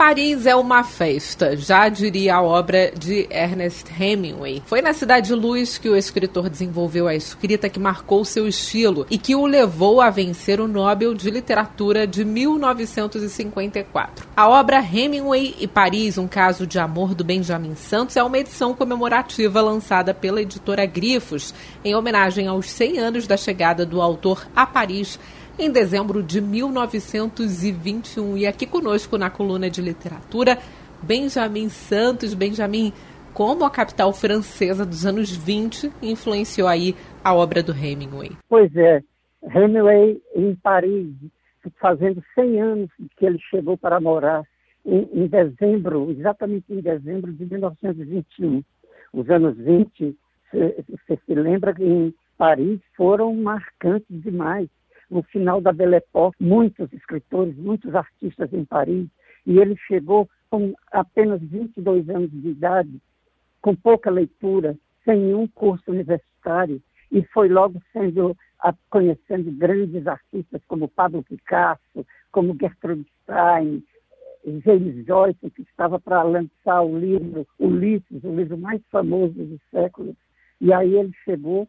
Paris é uma festa, já diria a obra de Ernest Hemingway. Foi na Cidade Luz que o escritor desenvolveu a escrita que marcou seu estilo e que o levou a vencer o Nobel de Literatura de 1954. A obra Hemingway e Paris, um caso de amor do Benjamin Santos, é uma edição comemorativa lançada pela editora Grifos, em homenagem aos 100 anos da chegada do autor a Paris em dezembro de 1921. E aqui conosco na coluna de literatura, Benjamin Santos. Benjamin, como a capital francesa dos anos 20 influenciou aí a obra do Hemingway? Pois é, Hemingway em Paris, fazendo 100 anos que ele chegou para morar em, em dezembro, exatamente em dezembro de 1921. Os anos 20, você se lembra que em Paris foram marcantes demais no final da Belle Époque, muitos escritores, muitos artistas em Paris, e ele chegou com apenas 22 anos de idade, com pouca leitura, sem nenhum curso universitário, e foi logo sendo conhecendo grandes artistas como Pablo Picasso, como Gertrude Stein, James Joyce, que estava para lançar o livro Ulisses, o livro mais famoso do século. E aí ele chegou,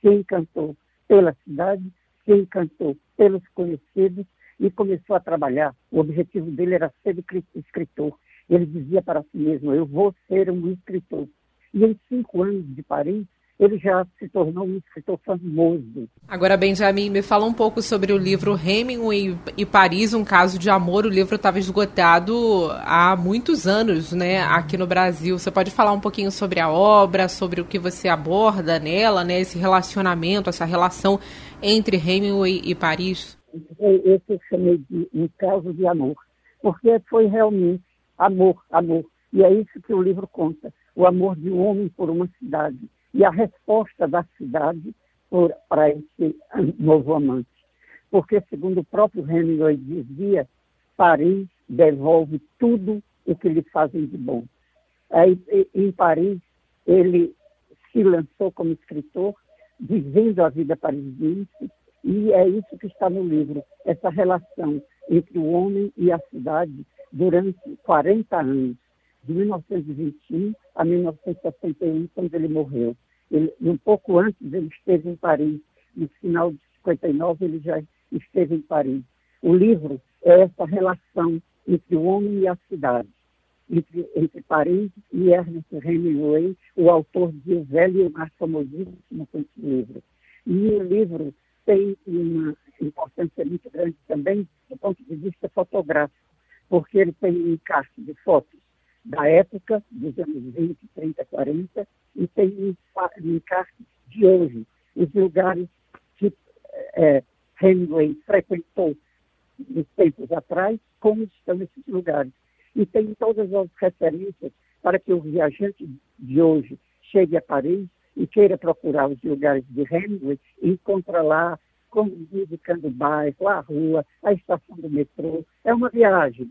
se encantou pela cidade, se encantou pelos conhecidos e começou a trabalhar. O objetivo dele era ser escritor. Ele dizia para si mesmo: Eu vou ser um escritor. E em cinco anos de Paris, ele já se tornou um escritor famoso. Agora, Benjamin, me fala um pouco sobre o livro Hemingway e Paris, um caso de amor. O livro estava esgotado há muitos anos, né, aqui no Brasil. Você pode falar um pouquinho sobre a obra, sobre o que você aborda nela, né, esse relacionamento, essa relação entre Hemingway e Paris? Esse eu chamei de um caso de amor, porque foi realmente amor, amor. E é isso que o livro conta: o amor de um homem por uma cidade e a resposta da cidade para esse novo amante. Porque, segundo o próprio Hemingway dizia, Paris devolve tudo o que lhe fazem de bom. Aí, em Paris, ele se lançou como escritor, vivendo a vida parisiense, e é isso que está no livro, essa relação entre o homem e a cidade durante 40 anos, de 1921 a 1961, quando ele morreu. Ele, um pouco antes ele esteve em Paris, no final de 59 ele já esteve em Paris. O livro é essa relação entre o homem e a cidade, entre, entre Paris e Ernest Hemingway, o autor de O Velho e o Mais Famosíssimo com esse livro. E o livro tem uma importância muito grande também do ponto de vista fotográfico, porque ele tem um encaixe de fotos da época, dos anos 20, 30, 40, e tem um encaixe de hoje, os lugares que é, Hemingway frequentou nos tempos atrás, como estão esses lugares. E tem todas as referências para que o viajante de hoje chegue a Paris e queira procurar os lugares de Hemingway e encontra lá, como indicando o bairro, a rua, a estação do metrô. É uma viagem.